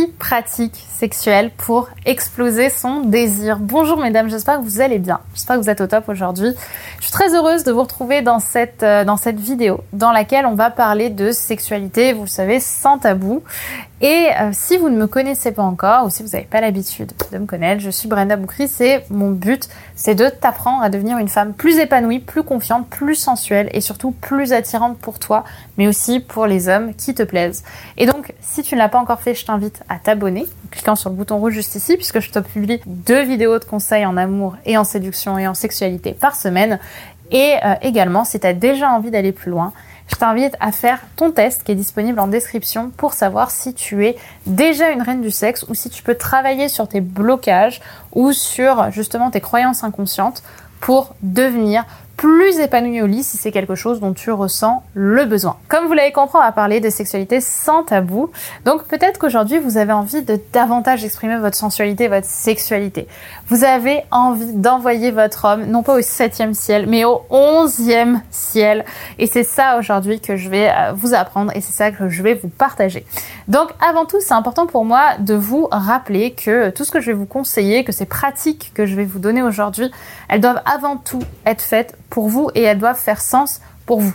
six pratiques sexuelles pour exploser son désir. Bonjour mesdames, j'espère que vous allez bien. J'espère que vous êtes au top aujourd'hui. Je suis très heureuse de vous retrouver dans cette, euh, dans cette vidéo dans laquelle on va parler de sexualité, vous le savez, sans tabou. Et euh, si vous ne me connaissez pas encore ou si vous n'avez pas l'habitude de me connaître, je suis Brenda Boukri et mon but c'est de t'apprendre à devenir une femme plus épanouie, plus confiante, plus sensuelle et surtout plus attirante pour toi, mais aussi pour les hommes qui te plaisent. Et donc, si tu ne l'as pas encore fait, je t'invite à t'abonner en cliquant sur le bouton rouge juste ici puisque je te publie deux vidéos de conseils en amour et en séduction et en sexualité par semaine. Et euh, également, si tu as déjà envie d'aller plus loin, je t'invite à faire ton test qui est disponible en description pour savoir si tu es déjà une reine du sexe ou si tu peux travailler sur tes blocages ou sur justement tes croyances inconscientes pour devenir plus épanoui au lit si c'est quelque chose dont tu ressens le besoin. Comme vous l'avez compris, on va parler de sexualité sans tabou. Donc peut-être qu'aujourd'hui vous avez envie de davantage exprimer votre sensualité, votre sexualité. Vous avez envie d'envoyer votre homme, non pas au septième ciel, mais au onzième ciel. Et c'est ça aujourd'hui que je vais euh, vous apprendre et c'est ça que je vais vous partager. Donc avant tout, c'est important pour moi de vous rappeler que tout ce que je vais vous conseiller, que ces pratiques que je vais vous donner aujourd'hui, elles doivent avant tout être faites pour vous et elles doivent faire sens pour vous.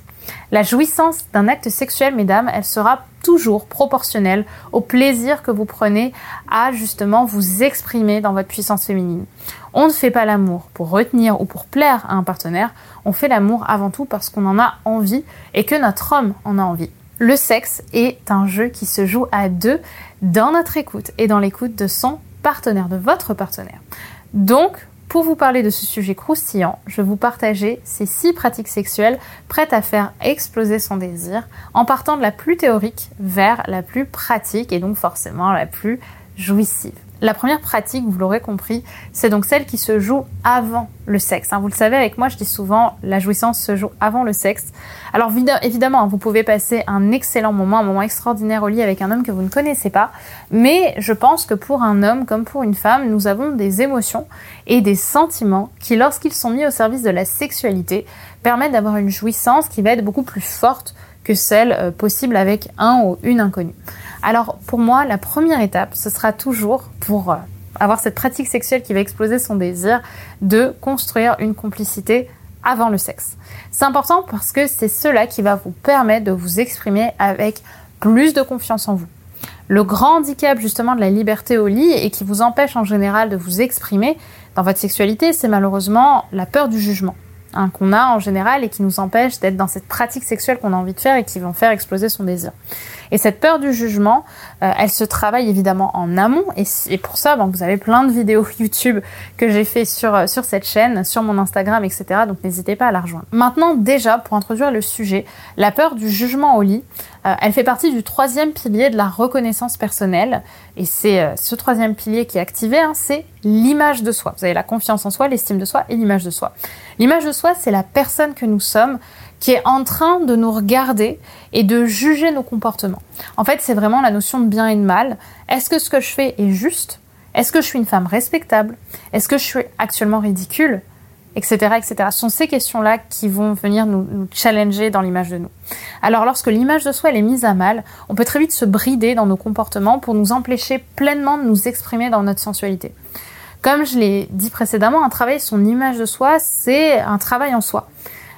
La jouissance d'un acte sexuel, mesdames, elle sera toujours proportionnelle au plaisir que vous prenez à justement vous exprimer dans votre puissance féminine. On ne fait pas l'amour pour retenir ou pour plaire à un partenaire, on fait l'amour avant tout parce qu'on en a envie et que notre homme en a envie. Le sexe est un jeu qui se joue à deux dans notre écoute et dans l'écoute de son partenaire, de votre partenaire. Donc, pour vous parler de ce sujet croustillant, je vous partager ces six pratiques sexuelles prêtes à faire exploser son désir en partant de la plus théorique vers la plus pratique et donc forcément la plus jouissive. La première pratique, vous l'aurez compris, c'est donc celle qui se joue avant le sexe. Hein. Vous le savez, avec moi, je dis souvent, la jouissance se joue avant le sexe. Alors évidemment, hein, vous pouvez passer un excellent moment, un moment extraordinaire au lit avec un homme que vous ne connaissez pas, mais je pense que pour un homme comme pour une femme, nous avons des émotions et des sentiments qui, lorsqu'ils sont mis au service de la sexualité, permettent d'avoir une jouissance qui va être beaucoup plus forte que celle euh, possible avec un ou une inconnue. Alors pour moi, la première étape, ce sera toujours pour euh, avoir cette pratique sexuelle qui va exploser son désir, de construire une complicité avant le sexe. C'est important parce que c'est cela qui va vous permettre de vous exprimer avec plus de confiance en vous. Le grand handicap justement de la liberté au lit et qui vous empêche en général de vous exprimer dans votre sexualité, c'est malheureusement la peur du jugement. Qu'on a en général et qui nous empêche d'être dans cette pratique sexuelle qu'on a envie de faire et qui vont faire exploser son désir. Et cette peur du jugement, euh, elle se travaille évidemment en amont et, pour ça, vous avez plein de vidéos YouTube que j'ai fait sur, euh, sur cette chaîne, sur mon Instagram, etc. Donc n'hésitez pas à la rejoindre. Maintenant, déjà, pour introduire le sujet, la peur du jugement au lit, elle fait partie du troisième pilier de la reconnaissance personnelle. Et c'est euh, ce troisième pilier qui est activé, hein, c'est l'image de soi. Vous avez la confiance en soi, l'estime de soi et l'image de soi. L'image de soi, c'est la personne que nous sommes qui est en train de nous regarder et de juger nos comportements. En fait, c'est vraiment la notion de bien et de mal. Est-ce que ce que je fais est juste? Est-ce que je suis une femme respectable? Est-ce que je suis actuellement ridicule? Etc., etc. Ce sont ces questions-là qui vont venir nous, nous challenger dans l'image de nous. Alors lorsque l'image de soi est mise à mal, on peut très vite se brider dans nos comportements pour nous empêcher pleinement de nous exprimer dans notre sensualité. Comme je l'ai dit précédemment, un travail son image de soi, c'est un travail en soi.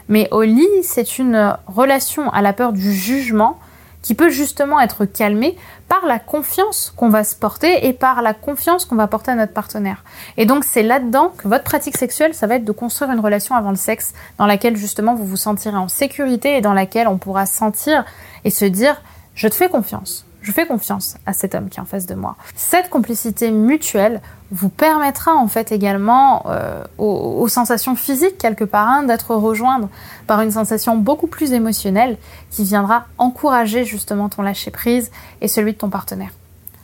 Mais au lit, c'est une relation à la peur du jugement qui peut justement être calmé par la confiance qu'on va se porter et par la confiance qu'on va porter à notre partenaire. Et donc c'est là-dedans que votre pratique sexuelle, ça va être de construire une relation avant le sexe dans laquelle justement vous vous sentirez en sécurité et dans laquelle on pourra sentir et se dire je te fais confiance. Je fais confiance à cet homme qui est en face de moi. Cette complicité mutuelle vous permettra en fait également euh, aux, sensations physiques quelque part hein, d'être rejointes par une sensation beaucoup plus émotionnelle qui viendra encourager justement ton lâcher prise et celui de ton partenaire.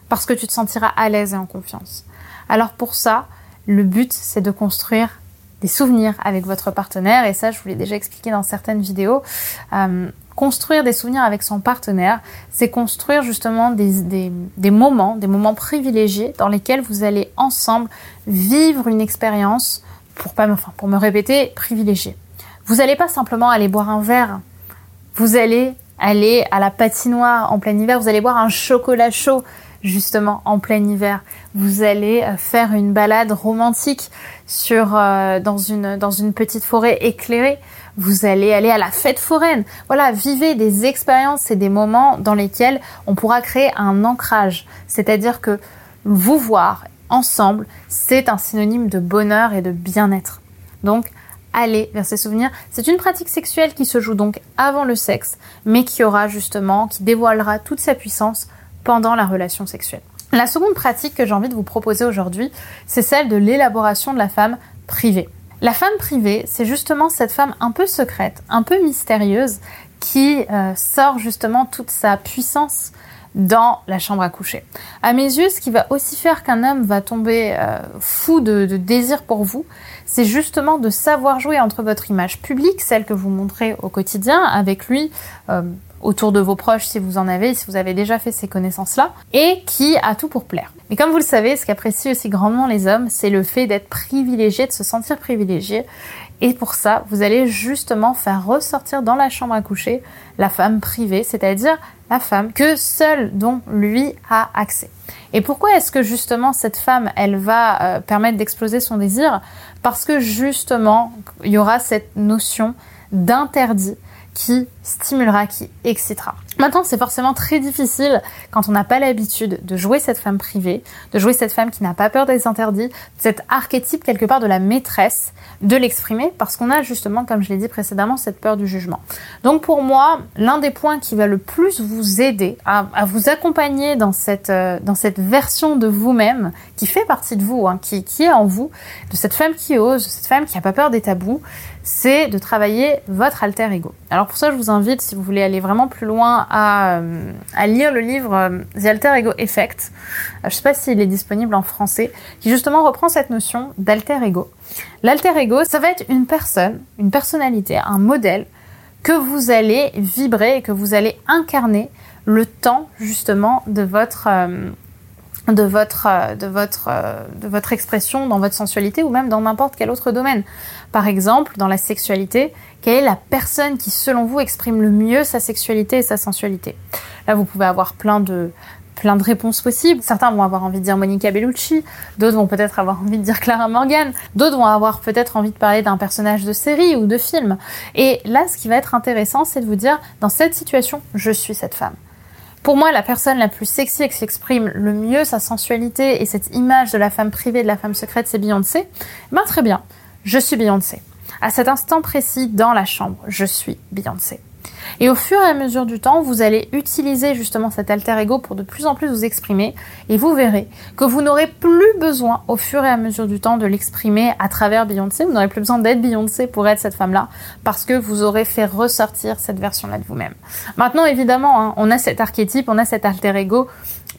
Parce que tu te sentiras à l'aise et en confiance. Alors pour ça, le but c'est de construire des souvenirs avec votre partenaire et ça je vous l'ai déjà expliqué dans certaines vidéos. Euh, construire des souvenirs avec son partenaire, c'est construire justement des, moments, des moments privilégiés dans lesquels vous allez ensemble vivre une expérience, pour, pas, me répéter, privilégiée. Vous n'allez pas simplement aller boire un verre, vous allez aller à la patinoire en plein hiver, vous allez boire un chocolat chaud justement en plein hiver. Vous allez euh, faire une balade romantique sur euh, dans une petite forêt éclairée. Vous allez aller à la fête foraine. Voilà, vivez des expériences et des moments dans lesquels on pourra créer un ancrage. C'est-à-dire que vous voir ensemble, c'est un synonyme de bonheur et de bien-être. Donc, allez vers ces souvenirs. C'est une pratique sexuelle qui se joue donc avant le sexe, mais qui aura justement, qui dévoilera toute sa puissance pendant la relation sexuelle. La seconde pratique que j'ai envie de vous proposer aujourd'hui, c'est celle de l'élaboration de la femme privée. La femme privée, c'est justement cette femme un peu secrète, un peu mystérieuse, qui euh, sort justement toute sa puissance dans la chambre à coucher. À mes yeux, ce qui va aussi faire qu'un homme va tomber euh, fou de, désir pour vous, c'est justement de savoir jouer entre votre image publique, celle que vous montrez au quotidien avec lui, euh, autour de vos proches si vous en avez, si vous avez déjà fait ces connaissances-là, et qui a tout pour plaire. Mais comme vous le savez, ce qu'apprécient aussi grandement les hommes, c'est le fait d'être privilégié, de se sentir privilégié. Et pour ça, vous allez justement faire ressortir dans la chambre à coucher la femme privée, c'est-à-dire la femme que seule dont lui a accès. Et pourquoi est-ce que justement cette femme, elle va euh, permettre d'exploser son désir? Parce que justement, il y aura cette notion d'interdit qui stimulera, qui excitera. Maintenant, c'est forcément très difficile quand on n'a pas l'habitude de jouer cette femme privée, de jouer cette femme qui n'a pas peur des interdits, cet archétype quelque part de la maîtresse, de l'exprimer parce qu'on a justement, comme je l'ai dit précédemment, cette peur du jugement. Donc pour moi, l'un des points qui va le plus vous aider à, vous accompagner dans cette, euh, dans cette version de vous-même qui fait partie de vous, hein, qui, qui est en vous, de cette femme qui ose, de cette femme qui n'a pas peur des tabous, c'est de travailler votre alter ego. Alors pour ça, je vous invite, si vous voulez aller vraiment plus loin, à, euh, lire le livre euh, The Alter Ego Effect. Euh, je ne sais pas s'il est disponible en français, qui justement reprend cette notion d'alter ego. L'alter ego, ça va être une personne, une personnalité, un modèle que vous allez vibrer et que vous allez incarner le temps justement de votre de votre, euh, de, votre, euh, de votre expression dans votre sensualité ou même dans n'importe quel autre domaine. Par exemple, dans la sexualité, quelle est la personne qui, selon vous, exprime le mieux sa sexualité et sa sensualité? Là, vous pouvez avoir plein de, plein de réponses possibles. Certains vont avoir envie de dire Monica Bellucci, d'autres vont peut-être avoir envie de dire Clara Morgan, d'autres vont avoir peut-être envie de parler d'un personnage de série ou de film. Et là, ce qui va être intéressant, c'est de vous dire, dans cette situation, je suis cette femme. Pour moi, la personne la plus sexy et qui s'exprime le mieux sa sensualité et cette image de la femme privée, de la femme secrète, c'est Beyoncé. Ben très bien, je suis Beyoncé. À cet instant précis, dans la chambre, je suis Beyoncé. Et au fur et à mesure du temps, vous allez utiliser justement cet alter ego pour de plus en plus vous exprimer et vous verrez que vous n'aurez plus besoin au fur et à mesure du temps de l'exprimer à travers Beyoncé. Vous n'aurez plus besoin d'être Beyoncé pour être cette femme-là parce que vous aurez fait ressortir cette version-là de vous-même. Maintenant, évidemment, hein, on a cet archétype, on a cet alter ego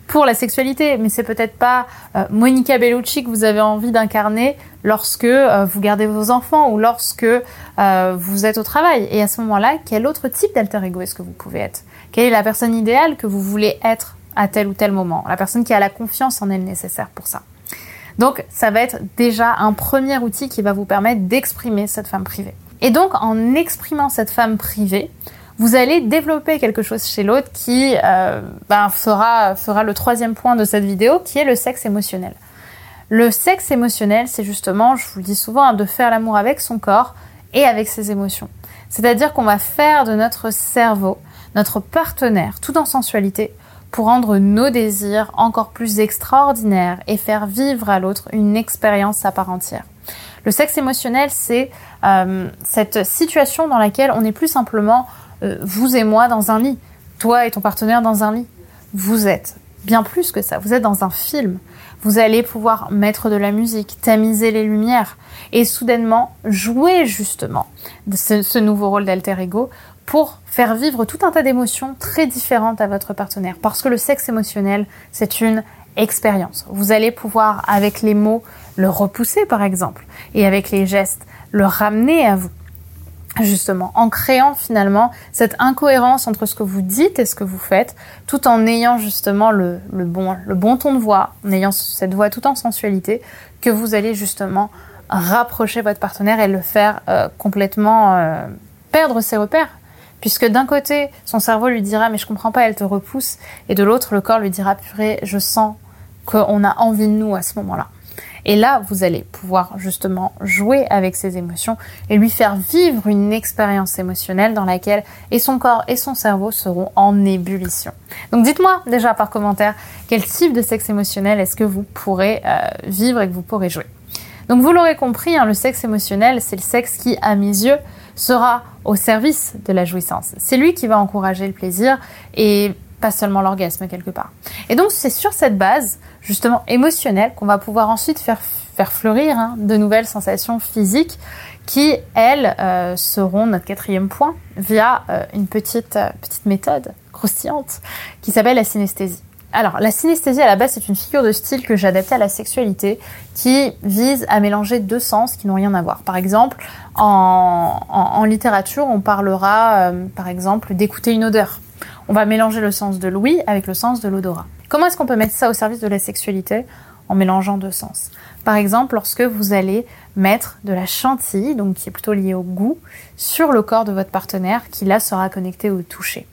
pour la sexualité, mais c'est peut-être pas euh, Monica Bellucci que vous avez envie d'incarner lorsque euh, vous gardez vos enfants ou lorsque euh, vous êtes au travail. Et à ce moment-là, quel autre type d'alter ego est-ce que vous pouvez être? Quelle est la personne idéale que vous voulez être à tel ou tel moment? La personne qui a la confiance en elle nécessaire pour ça. Donc, ça va être déjà un premier outil qui va vous permettre d'exprimer cette femme privée. Et donc, en exprimant cette femme privée, vous allez développer quelque chose chez l'autre qui euh, ben, fera, fera le troisième point de cette vidéo, qui est le sexe émotionnel. Le sexe émotionnel, c'est justement, je vous le dis souvent, hein, de faire l'amour avec son corps et avec ses émotions. C'est-à-dire qu'on va faire de notre cerveau notre partenaire, tout en sensualité, pour rendre nos désirs encore plus extraordinaires et faire vivre à l'autre une expérience à part entière. Le sexe émotionnel, c'est euh, cette situation dans laquelle on n'est plus simplement euh, vous et moi dans un lit, toi et ton partenaire dans un lit. Vous êtes bien plus que ça, vous êtes dans un film. Vous allez pouvoir mettre de la musique, tamiser les lumières et soudainement jouer justement ce, ce nouveau rôle d'alter ego pour faire vivre tout un tas d'émotions très différentes à votre partenaire. Parce que le sexe émotionnel, c'est une expérience. Vous allez pouvoir, avec les mots, le repousser par exemple, et avec les gestes, le ramener à vous justement, en créant finalement cette incohérence entre ce que vous dites et ce que vous faites, tout en ayant justement le, bon, ton de voix, en ayant cette voix tout en sensualité, que vous allez justement rapprocher votre partenaire et le faire euh, complètement euh, perdre ses repères. Puisque d'un côté, son cerveau lui dira mais je comprends pas, elle te repousse, et de l'autre, le corps lui dira purée, je sens qu'on a envie de nous à ce moment-là. Et là, vous allez pouvoir justement jouer avec ses émotions et lui faire vivre une expérience émotionnelle dans laquelle et son corps et son cerveau seront en ébullition. Donc dites-moi déjà par commentaire quel type de sexe émotionnel est-ce que vous pourrez euh, vivre et que vous pourrez jouer. Donc vous l'aurez compris, hein, le sexe émotionnel, c'est le sexe qui, à mes yeux, sera au service de la jouissance. C'est lui qui va encourager le plaisir et pas seulement l'orgasme quelque part. Et donc c'est sur cette base justement émotionnelle qu'on va pouvoir ensuite faire, faire fleurir hein, de nouvelles sensations physiques qui, elles, euh, seront notre quatrième point via euh, une petite, euh, petite méthode croustillante qui s'appelle la synesthésie. Alors, la synesthésie à la base, c'est une figure de style que j'ai adaptée à la sexualité qui vise à mélanger deux sens qui n'ont rien à voir. Par exemple, en, en littérature, on parlera, par exemple, d'écouter une odeur on va mélanger le sens de l'ouïe avec le sens de l'odorat. Comment est-ce qu'on peut mettre ça au service de la sexualité en mélangeant deux sens? Par exemple, lorsque vous allez mettre de la chantilly, donc qui est plutôt liée au goût, sur le corps de votre partenaire qui là sera connecté au toucher.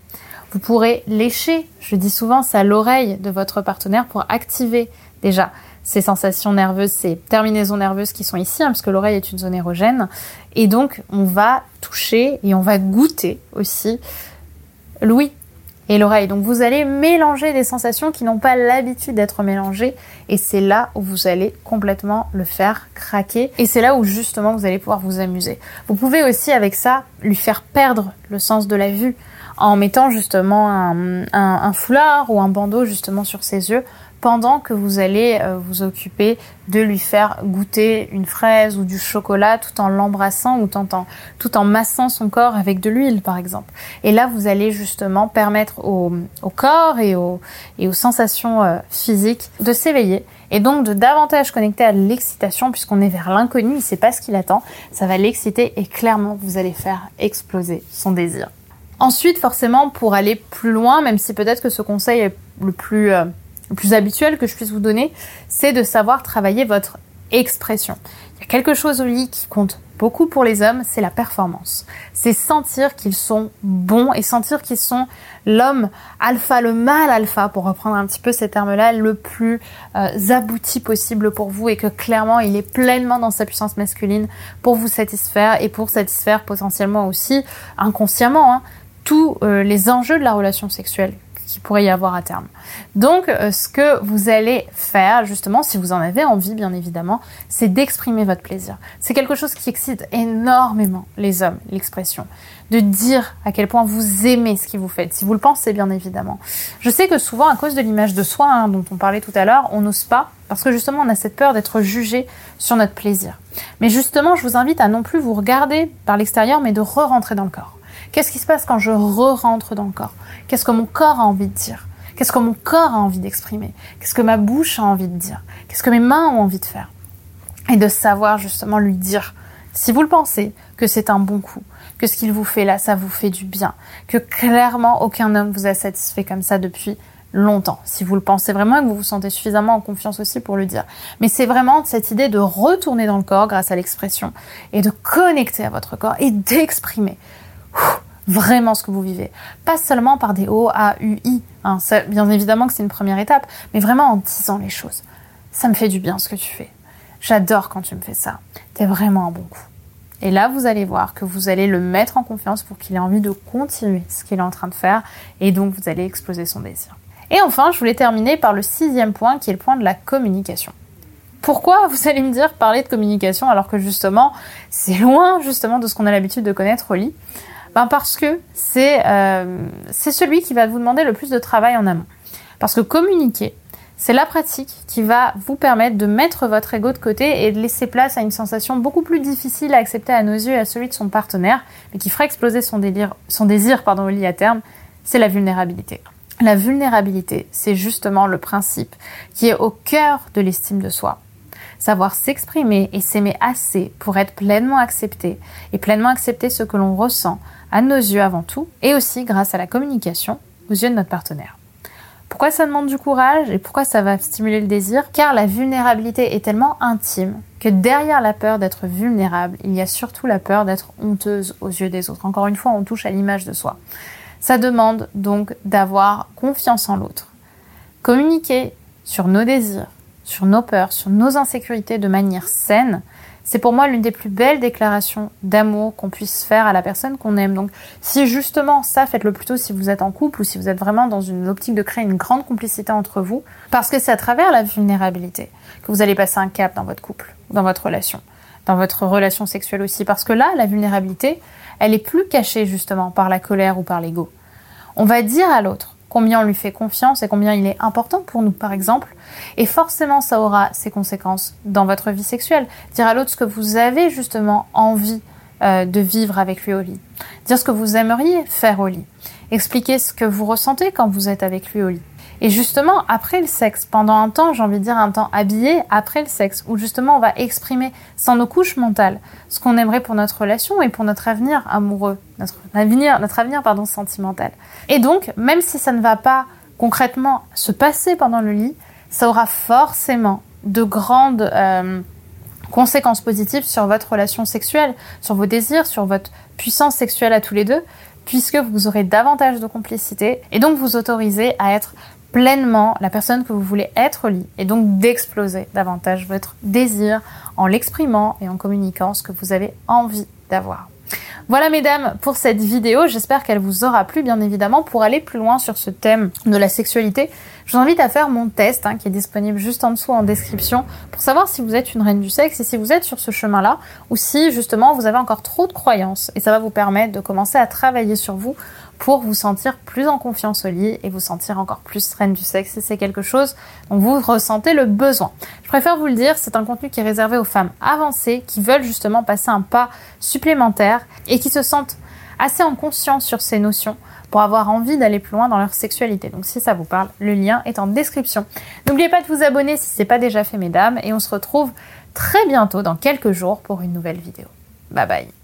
Vous pourrez lécher, je dis souvent, ça l'oreille de votre partenaire pour activer déjà ces sensations nerveuses, ces terminaisons nerveuses qui sont ici, hein, parce que l'oreille est une zone érogène. Et donc, on va toucher et on va goûter aussi l'ouïe et l'oreille. Donc vous allez mélanger des sensations qui n'ont pas l'habitude d'être mélangées et c'est là où vous allez complètement le faire craquer et c'est là où justement vous allez pouvoir vous amuser. Vous pouvez aussi avec ça lui faire perdre le sens de la vue en mettant justement un, un foulard ou un bandeau justement sur ses yeux pendant que vous allez euh, vous occuper de lui faire goûter une fraise ou du chocolat tout en l'embrassant ou tout en, massant son corps avec de l'huile par exemple. Et là, vous allez justement permettre au, corps et, au, et aux sensations euh, physiques de s'éveiller et donc de davantage connecter à l'excitation puisqu'on est vers l'inconnu, il sait pas ce qu'il attend, ça va l'exciter et clairement vous allez faire exploser son désir. Ensuite, forcément, pour aller plus loin, même si peut-être que ce conseil est le plus... Euh, le plus habituel que je puisse vous donner, c'est de savoir travailler votre expression. Il y a quelque chose au lit qui compte beaucoup pour les hommes, c'est la performance. C'est sentir qu'ils sont bons et sentir qu'ils sont l'homme alpha, le mâle alpha, pour reprendre un petit peu ces termes-là, le plus euh, abouti possible pour vous et que clairement il est pleinement dans sa puissance masculine pour vous satisfaire et pour satisfaire potentiellement aussi inconsciemment hein, tous euh, les enjeux de la relation sexuelle qu'il pourrait y avoir à terme. Donc, euh, ce que vous allez faire, justement, si vous en avez envie, bien évidemment, c'est d'exprimer votre plaisir. C'est quelque chose qui excite énormément les hommes, l'expression. De dire à quel point vous aimez ce qui vous faites, si vous le pensez, bien évidemment. Je sais que souvent, à cause de l'image de soi, hein, dont on parlait tout à l'heure, on n'ose pas, parce que justement, on a cette peur d'être jugé sur notre plaisir. Mais justement, je vous invite à non plus vous regarder par l'extérieur, mais de re-rentrer dans le corps. Qu'est-ce qui se passe quand je re-rentre dans le corps? Qu'est-ce que mon corps a envie de dire? Qu'est-ce que mon corps a envie d'exprimer? Qu'est-ce que ma bouche a envie de dire? Qu'est-ce que mes mains ont envie de faire? Et de savoir justement lui dire, si vous le pensez, que c'est un bon coup, que ce qu'il vous fait là, ça vous fait du bien, que clairement aucun homme vous a satisfait comme ça depuis longtemps, si vous le pensez vraiment et que vous vous sentez suffisamment en confiance aussi pour le dire. Mais c'est vraiment cette idée de retourner dans le corps grâce à l'expression et de connecter à votre corps et d'exprimer vraiment ce que vous vivez. Pas seulement par des O, A, U, I. Hein, bien évidemment que c'est une première étape, mais vraiment en disant les choses. Ça me fait du bien ce que tu fais. J'adore quand tu me fais ça. T'es vraiment un bon coup. Et là, vous allez voir que vous allez le mettre en confiance pour qu'il ait envie de continuer ce qu'il est en train de faire. Et donc, vous allez exploser son désir. Et enfin, je voulais terminer par le sixième point qui est le point de la communication. Pourquoi vous allez me dire parler de communication alors que justement c'est loin justement de ce qu'on a l'habitude de connaître au lit? Ben Parce que c'est euh, celui qui va vous demander le plus de travail en amont. Parce que communiquer, c'est la pratique qui va vous permettre de mettre votre ego de côté et de laisser place à une sensation beaucoup plus difficile à accepter à nos yeux et à celui de son partenaire, mais qui fera exploser son, son désir pardon, lit à terme, c'est la vulnérabilité. La vulnérabilité, c'est justement le principe qui est au cœur de l'estime de soi savoir s'exprimer et s'aimer assez pour être pleinement accepté et pleinement accepter ce que l'on ressent à nos yeux avant tout et aussi grâce à la communication aux yeux de notre partenaire. Pourquoi ça demande du courage et pourquoi ça va stimuler le désir? Car la vulnérabilité est tellement intime que derrière la peur d'être vulnérable, il y a surtout la peur d'être honteuse aux yeux des autres. Encore une fois, on touche à l'image de soi. Ça demande donc d'avoir confiance en l'autre. Communiquer sur nos désirs, sur nos peurs, sur nos insécurités de manière saine, c'est pour moi l'une des plus belles déclarations d'amour qu'on puisse faire à la personne qu'on aime. Donc si justement ça, faites-le plutôt si vous êtes en couple ou si vous êtes vraiment dans une optique de créer une grande complicité entre vous, parce que c'est à travers la vulnérabilité que vous allez passer un cap dans votre couple, dans votre relation, dans votre relation sexuelle aussi, parce que là, la vulnérabilité, elle est plus cachée justement par la colère ou par l'ego. On va dire à l'autre combien on lui fait confiance et combien il est important pour nous, par exemple. Et forcément, ça aura ses conséquences dans votre vie sexuelle. Dire à l'autre ce que vous avez justement envie euh, de vivre avec lui au lit. Dire ce que vous aimeriez faire au lit. Expliquer ce que vous ressentez quand vous êtes avec lui au lit. Et justement, après le sexe, pendant un temps, j'ai envie de dire un temps habillé après le sexe, où justement on va exprimer sans nos couches mentales ce qu'on aimerait pour notre relation et pour notre avenir amoureux, notre avenir, notre avenir pardon, sentimental. Et donc, même si ça ne va pas concrètement se passer pendant le lit, ça aura forcément de grandes euh, conséquences positives sur votre relation sexuelle, sur vos désirs, sur votre puissance sexuelle à tous les deux, puisque vous aurez davantage de complicité et donc vous autorisez à être pleinement la personne que vous voulez être au lit et donc d'exploser davantage votre désir en l'exprimant et en communiquant ce que vous avez envie d'avoir. Voilà mesdames pour cette vidéo, j'espère qu'elle vous aura plu bien évidemment. Pour aller plus loin sur ce thème de la sexualité, je vous invite à faire mon test hein, qui est disponible juste en dessous en description pour savoir si vous êtes une reine du sexe et si vous êtes sur ce chemin-là ou si justement vous avez encore trop de croyances et ça va vous permettre de commencer à travailler sur vous pour vous sentir plus en confiance au lit et vous sentir encore plus reine du sexe si c'est quelque chose dont vous ressentez le besoin. Je préfère vous le dire, c'est un contenu qui est réservé aux femmes avancées qui veulent justement passer un pas supplémentaire et qui se sentent assez en conscience sur ces notions pour avoir envie d'aller plus loin dans leur sexualité. Donc si ça vous parle, le lien est en description. N'oubliez pas de vous abonner si ce n'est pas déjà fait mesdames et on se retrouve très bientôt dans quelques jours pour une nouvelle vidéo. Bye bye